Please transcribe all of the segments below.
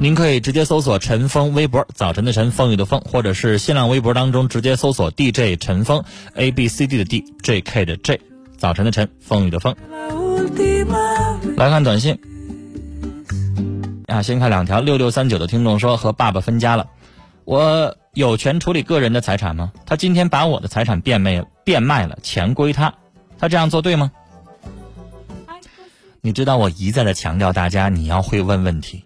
您可以直接搜索陈峰微博，早晨的晨，风雨的风，或者是新浪微博当中直接搜索 DJ 陈峰，A B C D 的 D，J K 的 J，早晨的晨，风雨的风。来看短信，啊，先看两条。六六三九的听众说和爸爸分家了，我有权处理个人的财产吗？他今天把我的财产变卖变卖了，钱归他，他这样做对吗？你知道我一再的强调大家你要会问问题，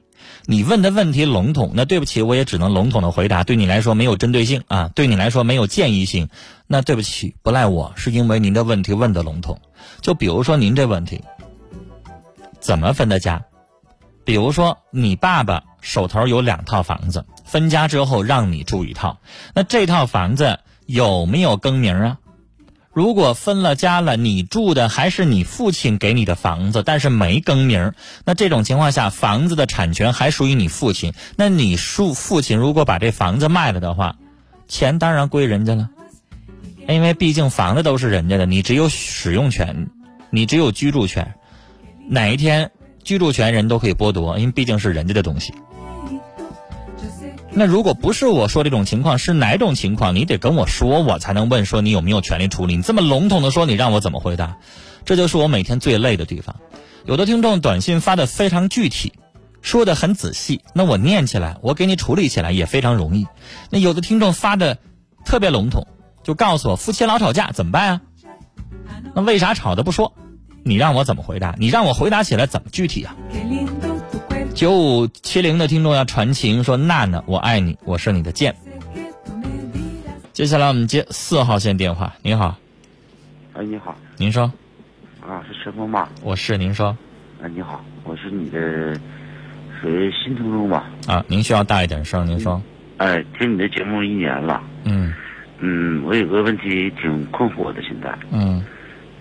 你问的问题笼统，那对不起，我也只能笼统的回答，对你来说没有针对性啊，对你来说没有建议性，那对不起，不赖我，是因为您的问题问的笼统。就比如说您这问题，怎么分的家？比如说你爸爸手头有两套房子，分家之后让你住一套，那这套房子有没有更名啊？如果分了家了，你住的还是你父亲给你的房子，但是没更名，那这种情况下，房子的产权还属于你父亲。那你父父亲如果把这房子卖了的话，钱当然归人家了，因为毕竟房子都是人家的，你只有使用权，你只有居住权。哪一天居住权人都可以剥夺，因为毕竟是人家的东西。那如果不是我说这种情况，是哪种情况？你得跟我说，我才能问说你有没有权利处理。你这么笼统的说，你让我怎么回答？这就是我每天最累的地方。有的听众短信发的非常具体，说的很仔细，那我念起来，我给你处理起来也非常容易。那有的听众发的特别笼统，就告诉我夫妻老吵架怎么办啊？那为啥吵的不说？你让我怎么回答？你让我回答起来怎么具体啊？九五七零的听众要传情说：“娜娜，我爱你，我是你的剑。”接下来我们接四号线电话。您好，哎，你好，您说，啊，是陈峰吧？我是您说，哎，你好，我是你的属于新听众吧？啊，您需要大一点声，您说，哎，听你的节目一年了，嗯嗯，我有个问题挺困惑的，现在，嗯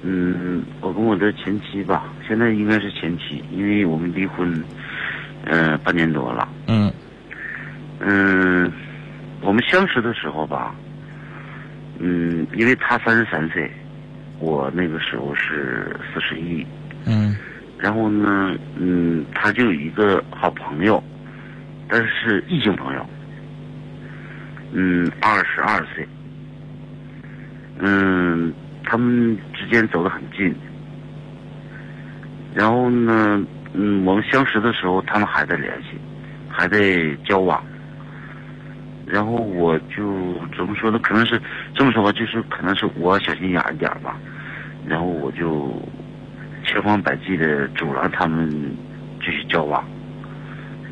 嗯，我跟我的前妻吧，现在应该是前妻，因为我们离婚，嗯、半年多了，嗯。嗯，我们相识的时候吧，嗯，因为他三十三岁，我那个时候是四十一，嗯。然后呢，嗯，他就有一个好朋友，但是是异性朋友，嗯，二十二岁，嗯，他们之间走得很近，然后呢，嗯，我们相识的时候，他们还在联系，还在交往，然后我就怎么说呢？可能是这么说吧，就是可能是我小心眼一点吧，然后我就千方百计的阻拦他们继续交往。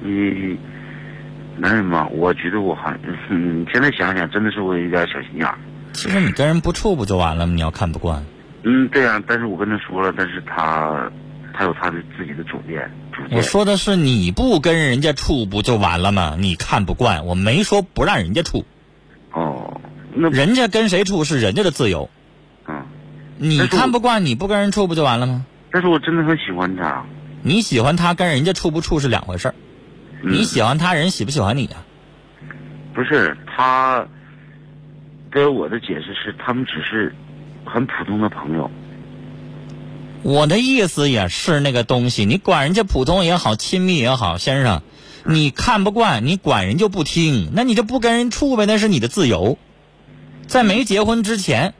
因为男人嘛，我觉得我还，嗯，现在想想，真的是我有点小心眼。其实你跟人不处不就完了吗？你要看不惯，嗯，对啊，但是我跟他说了，但是他他有他的自己的主见，主见。我说的是你不跟人家处不就完了吗？你看不惯，我没说不让人家处，哦，那人家跟谁处是人家的自由，嗯，你看不惯，你不跟人处不就完了吗？但是我真的很喜欢他。你喜欢他跟人家处不处是两回事儿，嗯你喜欢他人喜不喜欢你啊？不是他，给我的解释是，他们只是很普通的朋友。我的意思也是那个东西，你管人家普通也好，亲密也好，先生，你看不惯，你管人就不听，那你就不跟人处呗，那是你的自由。在没结婚之前，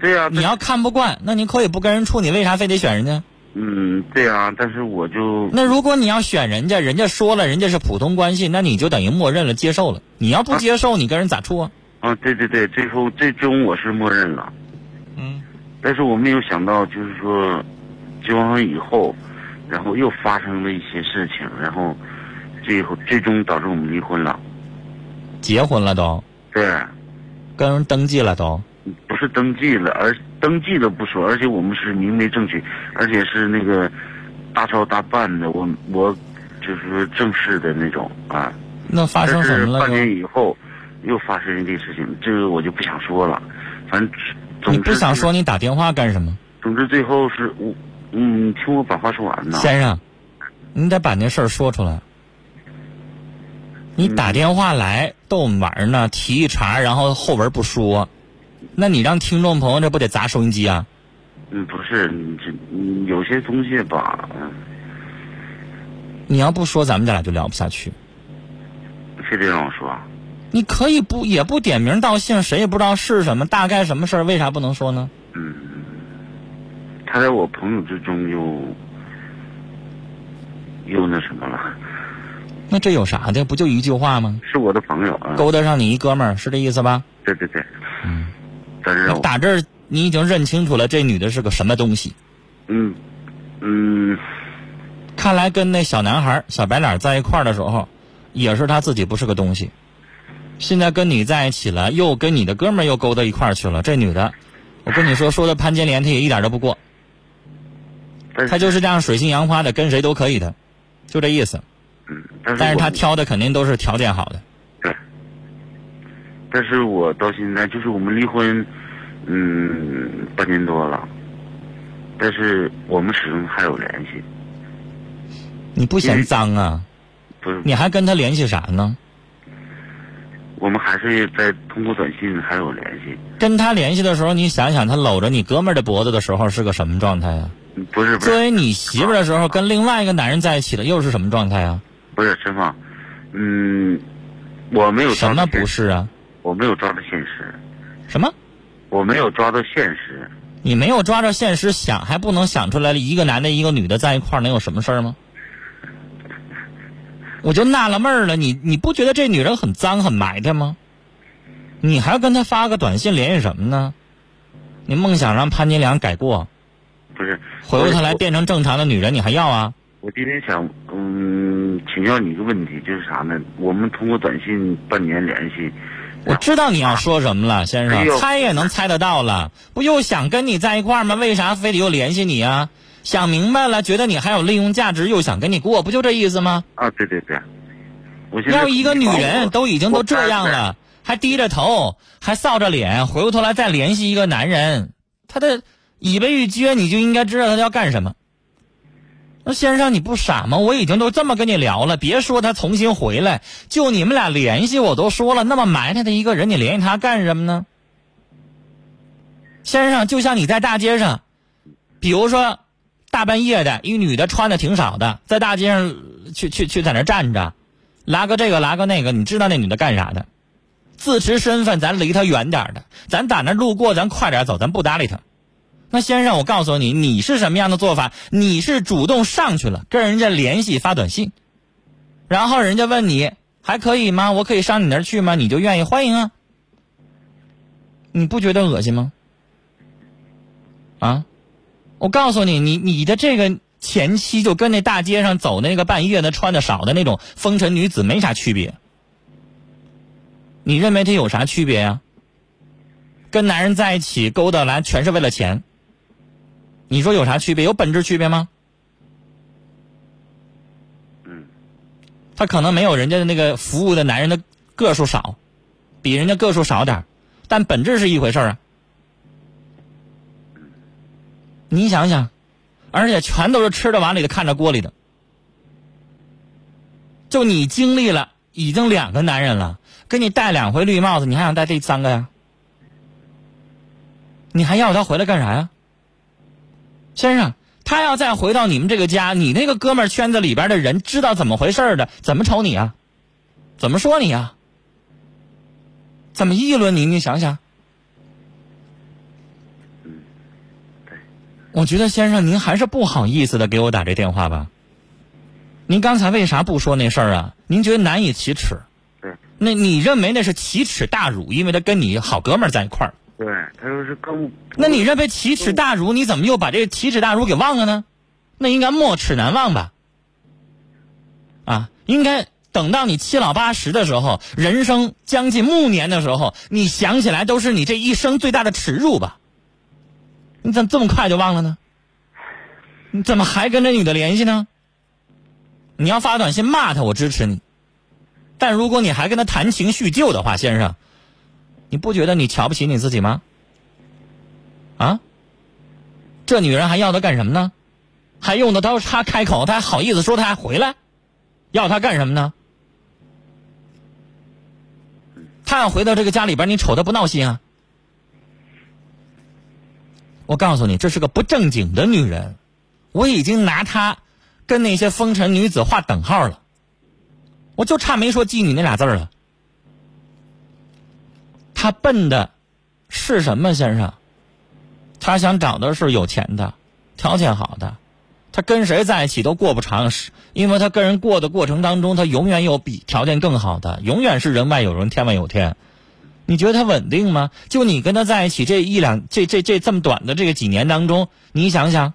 对呀、你要看不惯，那你可以不跟人处，你为啥非得选人家？嗯，对呀、但是我就那如果你要选人家，人家说了人家是普通关系，那你就等于默认了接受了。你要不接受，你跟人咋处啊？啊，对对对，最后最终我是默认了，嗯但是我没有想到，就是说交往以后，然后又发生了一些事情，然后最后最终导致我们离婚了。结婚了都，对，跟人登记了都。不是登记了，而登记了不说，而且我们是明媒正娶，而且是那个大操大办的，我我就是说正式的那种啊。那发生什么了？半年以后又发生一件事情，这个我就不想说了。反正总你不想说，你打电话干什么？总之最后是我，嗯，听我把话说完呢。先生，你得把那事儿说出来。你打电话来逗我们玩呢，提一茬，然后后文不说。那你让听众朋友这不得砸收音机啊？嗯，不是，这有些东西吧，你要不说，咱们这俩就聊不下去。非得让我说？你可以不也不点名道姓，谁也不知道是什么，大概什么事儿，为啥不能说呢？嗯，他在我朋友之中又又那什么了。那这有啥的？不就一句话吗？是我的朋友啊。勾搭上你一哥们儿，是这意思吧？对对对。嗯。但是打这儿，你已经认清楚了这女的是个什么东西。嗯嗯。看来跟那小男孩小白脸在一块儿的时候，也是他自己不是个东西。现在跟你在一起了，又跟你的哥们儿又勾到一块儿去了。这女的，我跟你说，说的潘金莲，她也一点都不过。她就是这样水性杨花的，跟谁都可以的，就这意思。嗯。但是她挑的肯定都是条件好的。对。但是我到现在就是我们离婚，嗯，半年多了，但是我们始终还有联系。你不嫌脏啊？不是。你还跟他联系啥呢？我们还是在通过短信还有联系。跟他联系的时候，你想想，他搂着你哥们儿的脖子的时候是个什么状态呀？不是。作为你媳妇儿的时候，跟另外一个男人在一起了，又是什么状态啊？不是陈芳，嗯，我没有。什么不是啊？我没有抓到现实。什么？我没有抓到现实。你没有抓着现实想，还不能想出来一个男的，一个女的在一块儿能有什么事儿吗？我就纳了闷儿了，你你不觉得这女人很脏很埋汰吗？你还要跟她发个短信联系什么呢？你梦想让潘金莲改过？不是，回过头来变成正常的女人，你还要啊？我今天想，嗯，请教你一个问题，就是啥呢？我们通过短信半年联系，我知道你要说什么了，先生，猜也能猜得到了，不又想跟你在一块儿吗？为啥非得又联系你啊？想明白了，觉得你还有利用价值，又想跟你过，不就这意思吗？啊，对对对。要一个女人都已经都这样了，还低着头，还臊着脸，回过头来再联系一个男人，他的尾巴一撅，你就应该知道他要干什么。那先生，你不傻吗？我已经都这么跟你聊了，别说他重新回来，就你们俩联系，我都说了，那么埋汰的一个人，你联系他干什么呢？先生，就像你在大街上，比如说。大半夜的，一女的穿的挺少的，在大街上去去去在那站着，拉个这个拉个那个，你知道那女的干啥的？自持身份，咱离她远点的，咱打那路过，咱快点走，咱不搭理她。那先生，我告诉你，你是什么样的做法？你是主动上去了，跟人家联系发短信，然后人家问你还可以吗？我可以上你那去吗？你就愿意欢迎啊？你不觉得恶心吗？啊？我告诉你，你你的这个前妻就跟那大街上走那个半夜的穿的少的那种风尘女子没啥区别。你认为她有啥区别呀？跟男人在一起勾搭来全是为了钱。你说有啥区别？有本质区别吗？嗯。他可能没有人家的那个服务的男人的个数少，比人家个数少点但本质是一回事啊。你想想，而且全都是吃的碗里的，看着锅里的。就你经历了，已经两个男人了，给你戴两回绿帽子，你还想戴第三个呀？你还要他回来干啥呀？先生，他要再回到你们这个家，你那个哥们圈子里边的人知道怎么回事的，怎么瞅你啊？怎么说你啊？怎么议论你？你想想。我觉得先生，您还是不好意思的给我打这电话吧。您刚才为啥不说那事儿啊？您觉得难以启齿。对。那你认为那是奇耻大辱？因为他跟你好哥们儿在一块儿。对，他说是更。那你认为奇耻大辱？你怎么又把这奇耻大辱给忘了呢？那应该没齿难忘吧？啊，应该等到你七老八十的时候，人生将近暮年的时候，你想起来都是你这一生最大的耻辱吧？你怎么这么快就忘了呢？你怎么还跟这女的联系呢？你要发短信骂她，我支持你。但如果你还跟她谈情叙旧的话，先生，你不觉得你瞧不起你自己吗？啊？这女人还要他干什么呢？还用得着他开口？他还好意思说他还回来？要他干什么呢？他要回到这个家里边，你瞅他不闹心啊？我告诉你，这是个不正经的女人。我已经拿她跟那些风尘女子划等号了，我就差没说妓女那俩字了。她笨的是什么，先生？她想找的是有钱的，条件好的。她跟谁在一起都过不长，时因为她跟人过的过程当中，她永远有比条件更好的，永远是人外有人，天外有天。你觉得她稳定吗？就你跟她在一起这一两这这这这么短的这个几年当中，你想想，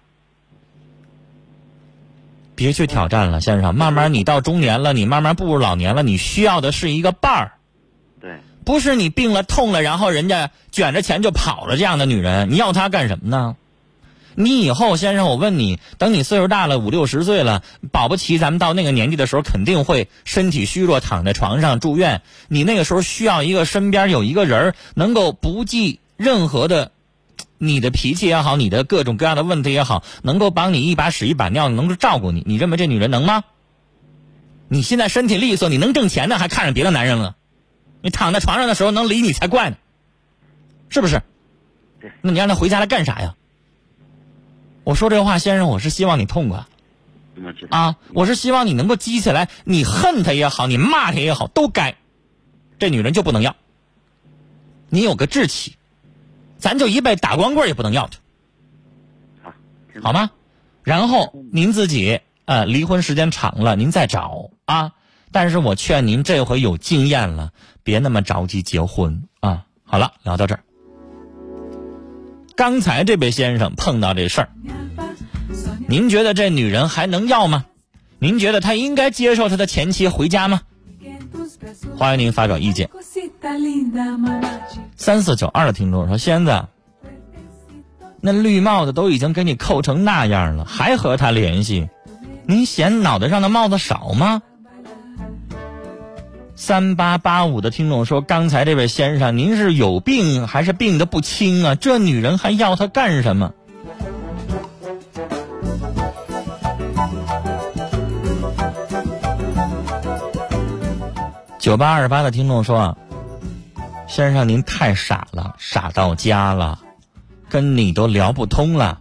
别去挑战了，先生。慢慢你到中年了，你慢慢步入老年了，你需要的是一个伴儿，对，不是你病了痛了，然后人家卷着钱就跑了这样的女人。你要她干什么呢？你以后，先生，我问你，等你岁数大了，五六十岁了，保不齐咱们到那个年纪的时候，肯定会身体虚弱，躺在床上住院。你那个时候需要一个身边有一个人儿，能够不计任何的，你的脾气也好，你的各种各样的问题也好，能够帮你一把屎一把尿，能够照顾你。你认为这女人能吗？你现在身体利索，你能挣钱呢，还看上别的男人了？你躺在床上的时候能理你才怪呢，是不是？对。那你让她回家来干啥呀？我说这话，先生，我是希望你痛快。啊！我是希望你能够激起来，你恨他也好，你骂他也好，都该。这女人就不能要，你有个志气，咱就一辈打光棍也不能要她，好，吗？然后您自己呃，离婚时间长了，您再找啊。但是我劝您这回有经验了，别那么着急结婚啊。好了，聊到这儿。刚才这位先生碰到这事儿，您觉得这女人还能要吗？您觉得他应该接受他的前妻回家吗？欢迎您发表意见。三四九二的听众说：“仙子，那绿帽子都已经给你扣成那样了，还和他联系，您嫌脑袋上的帽子少吗？”三八八五的听众说：“刚才这位先生，您是有病还是病的不轻啊？这女人还要他干什么？”九八二八的听众说：“先生，您太傻了，傻到家了，跟你都聊不通了。”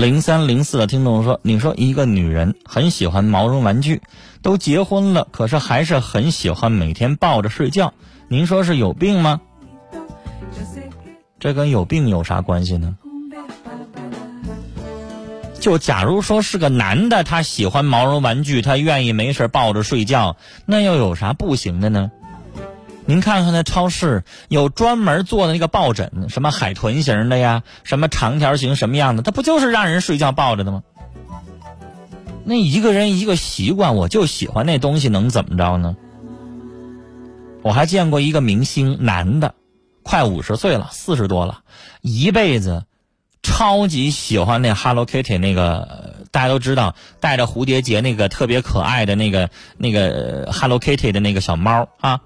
零三零四的听众说：“你说一个女人很喜欢毛绒玩具，都结婚了，可是还是很喜欢每天抱着睡觉，您说是有病吗？这跟有病有啥关系呢？就假如说是个男的，他喜欢毛绒玩具，他愿意没事抱着睡觉，那又有啥不行的呢？”您看看那超市有专门做的那个抱枕，什么海豚型的呀，什么长条形什么样的，它不就是让人睡觉抱着的吗？那一个人一个习惯，我就喜欢那东西，能怎么着呢？我还见过一个明星，男的，快五十岁了，四十多了，一辈子超级喜欢那 Hello Kitty 那个，大家都知道带着蝴蝶结那个特别可爱的那个那个 Hello Kitty 的那个小猫啊。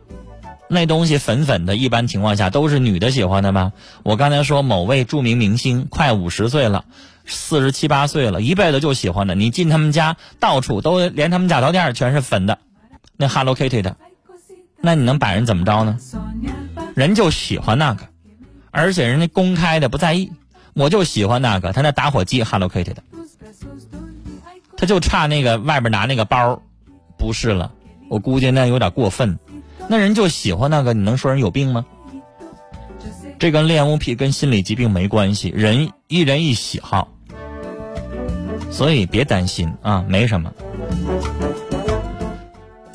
那东西粉粉的，一般情况下都是女的喜欢的吧？我刚才说某位著名明星快五十岁了，四十七八岁了，一辈子就喜欢的。你进他们家，到处都连他们家头店全是粉的，那 Hello Kitty 的，那你能把人怎么着呢？人就喜欢那个，而且人家公开的不在意，我就喜欢那个，他那打火机 Hello Kitty 的，他就差那个外边拿那个包，不是了，我估计那有点过分。那人就喜欢那个，你能说人有病吗？这跟恋物癖跟心理疾病没关系，人一人一喜好，所以别担心啊，没什么。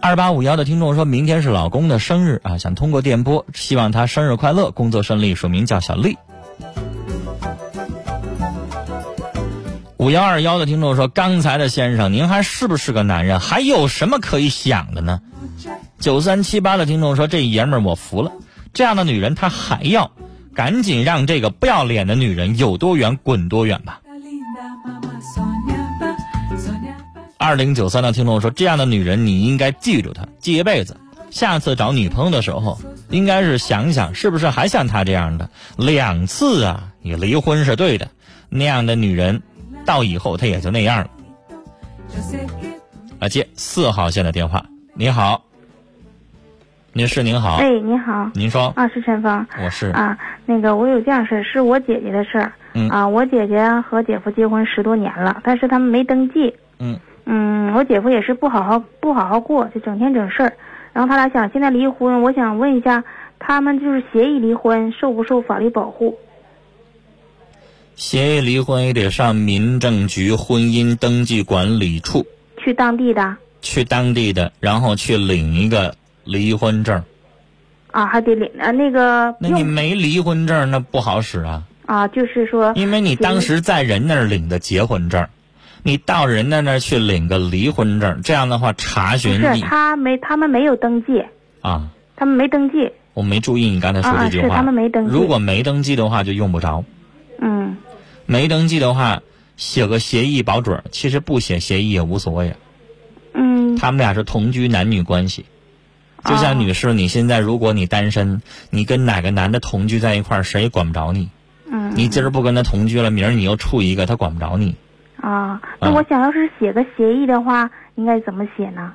二八五幺的听众说，明天是老公的生日啊，想通过电波，希望他生日快乐，工作顺利，署名叫小丽。五幺二幺的听众说，刚才的先生，您还是不是个男人？还有什么可以想的呢？九三七八的听众说，这爷们儿我服了，这样的女人他还要，赶紧让这个不要脸的女人有多远滚多远吧。二零九三的听众说：“这样的女人，你应该记住她，记一辈子。下次找女朋友的时候，应该是想想是不是还像她这样的。两次啊，你离婚是对的。那样的女人，到以后她也就那样了。”啊，接四号线的电话。你好，女士您好。哎，您好。您说。啊，是陈芳。我是。啊，那个我有件事，是我姐姐的事儿。嗯。啊，我姐姐和姐夫结婚十多年了，但是他们没登记。嗯。嗯，我姐夫也是不好好不好好过，就整天整事儿。然后他俩想现在离婚，我想问一下，他们就是协议离婚，受不受法律保护？协议离婚也得上民政局婚姻登记管理处。去当地的。去当地的，然后去领一个离婚证。啊，还得领啊那个。那你没离婚证，那不好使啊。啊，就是说。因为你当时在人那儿领的结婚证。你到人家那儿去领个离婚证，这样的话查询你。是他没，他们没有登记。啊。他们没登记。我没注意你刚才说这句话。是他们没登记。如果没登记的话，就用不着。嗯。没登记的话，写个协议保准其实不写协议也无所谓。嗯。他们俩是同居男女关系，就像女士，你现在如果你单身，你跟哪个男的同居在一块儿，谁也管不着你。嗯。你今儿不跟他同居了，明儿你又处一个，他管不着你。啊，那我想要是写个协议的话，应该怎么写呢？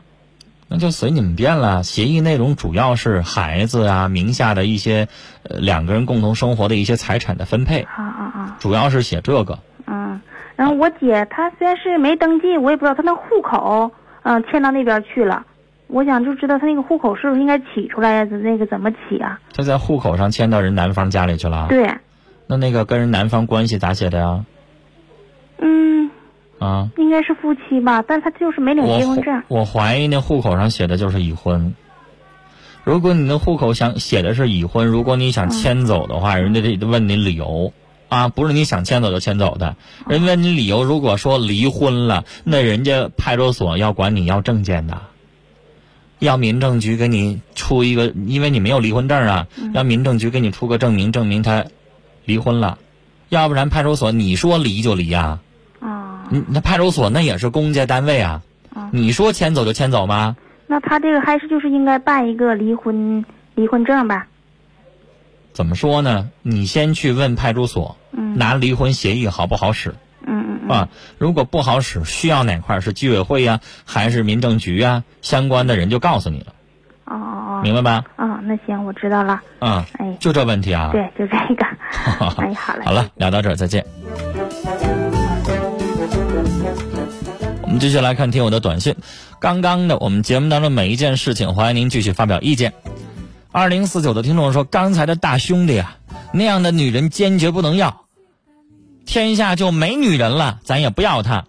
那就随你们便了。协议内容主要是孩子啊名下的一些，呃两个人共同生活的一些财产的分配。啊啊啊！主要是写这个。嗯，然后我姐她虽然是没登记，我也不知道她那户口，嗯，迁到那边去了。我想就知道他那个户口是不是应该起出来呀？那个怎么起啊？他在户口上迁到人男方家里去了。对。那那个跟人男方关系咋写的呀？嗯，啊，应该是夫妻吧，但是他就是没领结婚证。我怀疑那户口上写的就是已婚。如果你的户口想写的是已婚，如果你想迁走的话，人家得问你理由啊，不是你想迁走就迁走的。人问你理由，如果说离婚了，那人家派出所要管你要证件的，要民政局给你出一个，因为你没有离婚证啊，让民政局给你出个证明，证明他离婚了。要不然派出所你说离就离呀？啊，你那派出所那也是公家单位啊。你说迁走就迁走吗？那他这个还是就是应该办一个离婚离婚证吧？怎么说呢？你先去问派出所，拿离婚协议好不好使？嗯嗯啊，如果不好使，需要哪块是居委会呀，还是民政局啊？相关的人就告诉你了。哦哦哦，明白吧？啊，那行，我知道了。嗯，哎，就这问题啊？对，就这个。哎，好嘞。好了，聊到这儿，再见。我们继续来看听友的短信。刚刚的我们节目当中每一件事情，欢迎您继续发表意见。二零四九的听众说：“刚才的大兄弟啊，那样的女人坚决不能要，天下就没女人了，咱也不要她。”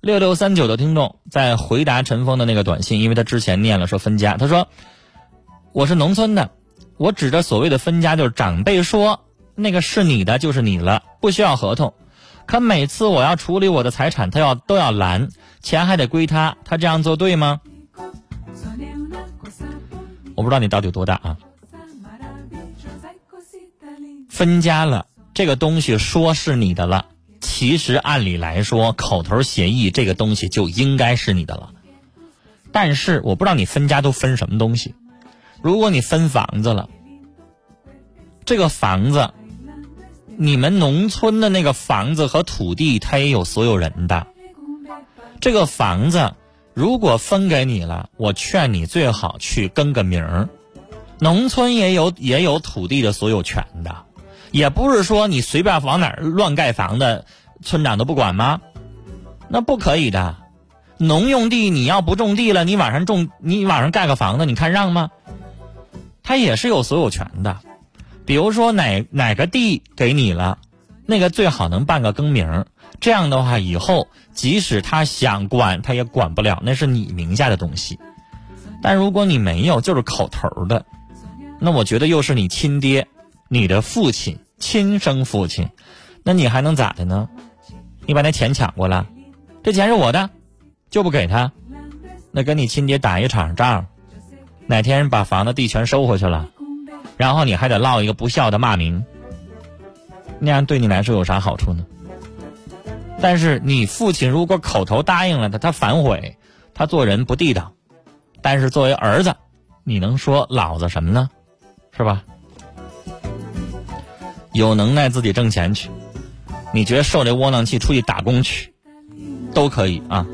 六六三九的听众在回答陈峰的那个短信，因为他之前念了说分家，他说：“我是农村的，我指着所谓的分家，就是长辈说那个是你的就是你了，不需要合同。可每次我要处理我的财产，他要都要拦，钱还得归他，他这样做对吗？我不知道你到底有多大啊。分家了，这个东西说是你的了。”其实按理来说，口头协议这个东西就应该是你的了。但是我不知道你分家都分什么东西。如果你分房子了，这个房子，你们农村的那个房子和土地，它也有所有人的。这个房子如果分给你了，我劝你最好去更个名儿。农村也有也有土地的所有权的。也不是说你随便往哪儿乱盖房子，村长都不管吗？那不可以的。农用地你要不种地了，你往上种，你往上盖个房子，你看让吗？他也是有所有权的。比如说哪哪个地给你了，那个最好能办个更名。这样的话，以后即使他想管，他也管不了，那是你名下的东西。但如果你没有，就是口头的，那我觉得又是你亲爹，你的父亲，亲生父亲，那你还能咋的呢？你把那钱抢过来，这钱是我的，就不给他，那跟你亲爹打一场仗，哪天把房子地全收回去了，然后你还得落一个不孝的骂名，那样对你来说有啥好处呢？但是你父亲如果口头答应了他，他反悔，他做人不地道。但是作为儿子，你能说老子什么呢？是吧？有能耐自己挣钱去，你觉得受这窝囊气出去打工去，都可以啊。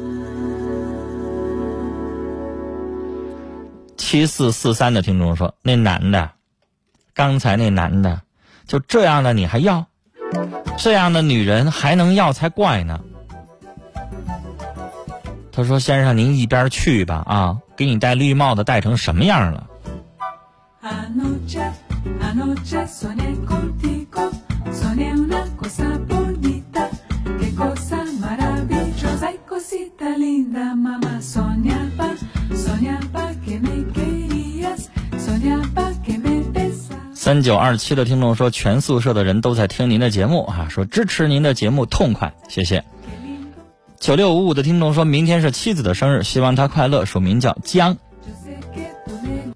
七四四三的听众说：“那男的，刚才那男的，就这样的你还要？这样的女人还能要才怪呢。”他说：“先生，您一边去吧啊，给你戴绿帽子戴成什么样了？”三九二七的听众说：“全宿舍的人都在听您的节目啊，说支持您的节目痛快，谢谢。”九六五五的听众说：“明天是妻子的生日，希望她快乐。”署名叫江。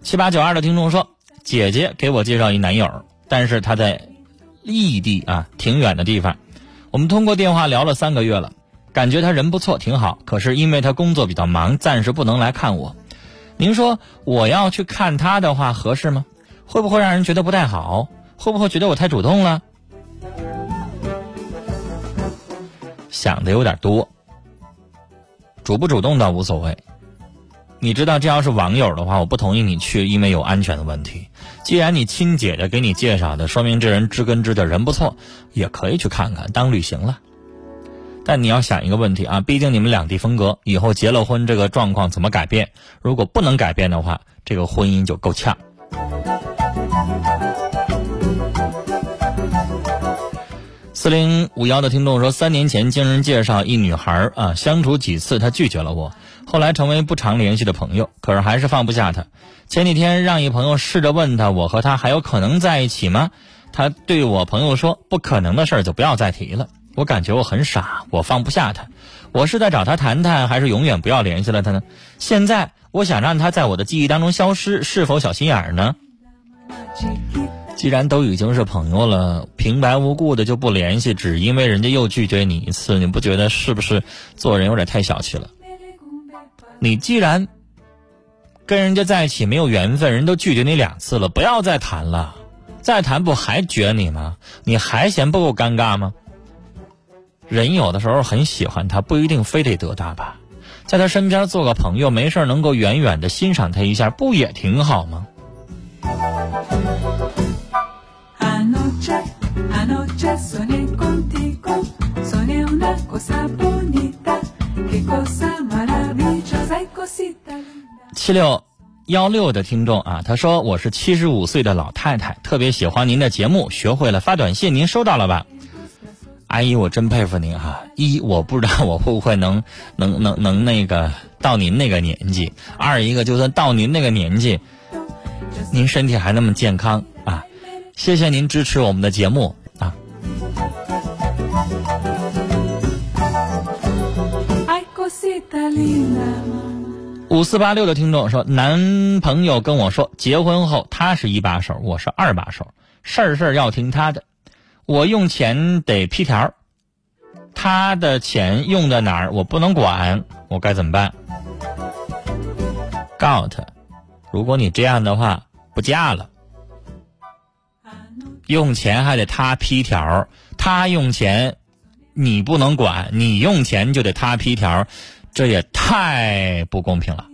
七八九二的听众说：“姐姐给我介绍一男友，但是他在异地啊，挺远的地方。我们通过电话聊了三个月了，感觉他人不错，挺好。可是因为他工作比较忙，暂时不能来看我。您说我要去看他的话合适吗？会不会让人觉得不太好？会不会觉得我太主动了？想的有点多。”主不主动倒无所谓，你知道这要是网友的话，我不同意你去，因为有安全的问题。既然你亲姐姐给你介绍的，说明这人知根知底，人不错，也可以去看看，当旅行了。但你要想一个问题啊，毕竟你们两地分隔，以后结了婚，这个状况怎么改变？如果不能改变的话，这个婚姻就够呛。四零五幺的听众说，三年前经人介绍一女孩啊，相处几次她拒绝了我，后来成为不常联系的朋友，可是还是放不下她。前几天让一朋友试着问她，我和她还有可能在一起吗？她对我朋友说，不可能的事儿就不要再提了。我感觉我很傻，我放不下她，我是在找她谈谈，还是永远不要联系了她呢？现在我想让她在我的记忆当中消失，是否小心眼儿呢？既然都已经是朋友了，平白无故的就不联系，只因为人家又拒绝你一次，你不觉得是不是做人有点太小气了？你既然跟人家在一起没有缘分，人都拒绝你两次了，不要再谈了，再谈不还绝你吗？你还嫌不够尴尬吗？人有的时候很喜欢他，不一定非得得到吧，在他身边做个朋友，没事能够远远的欣赏他一下，不也挺好吗？七六幺六的听众啊，他说我是七十五岁的老太太，特别喜欢您的节目，学会了发短信，您收到了吧？阿姨，我真佩服您哈！一，我不知道我会不会能能能能那个到您那个年纪；二一个，就算到您那个年纪，您身体还那么健康啊！谢谢您支持我们的节目啊。五四八六的听众说，男朋友跟我说，结婚后他是一把手，我是二把手，事儿事儿要听他的，我用钱得批条，他的钱用在哪儿我不能管，我该怎么办？告他，如果你这样的话，不嫁了。用钱还得他批条，他用钱你不能管，你用钱就得他批条。这也太不公平了，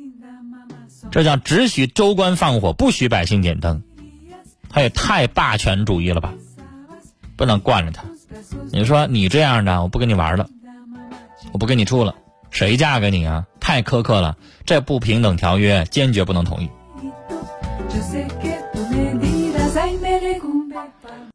这叫只许州官放火，不许百姓点灯，他也太霸权主义了吧？不能惯着他。你说你这样的，我不跟你玩了，我不跟你处了，谁嫁给你啊？太苛刻了，这不平等条约坚决不能同意。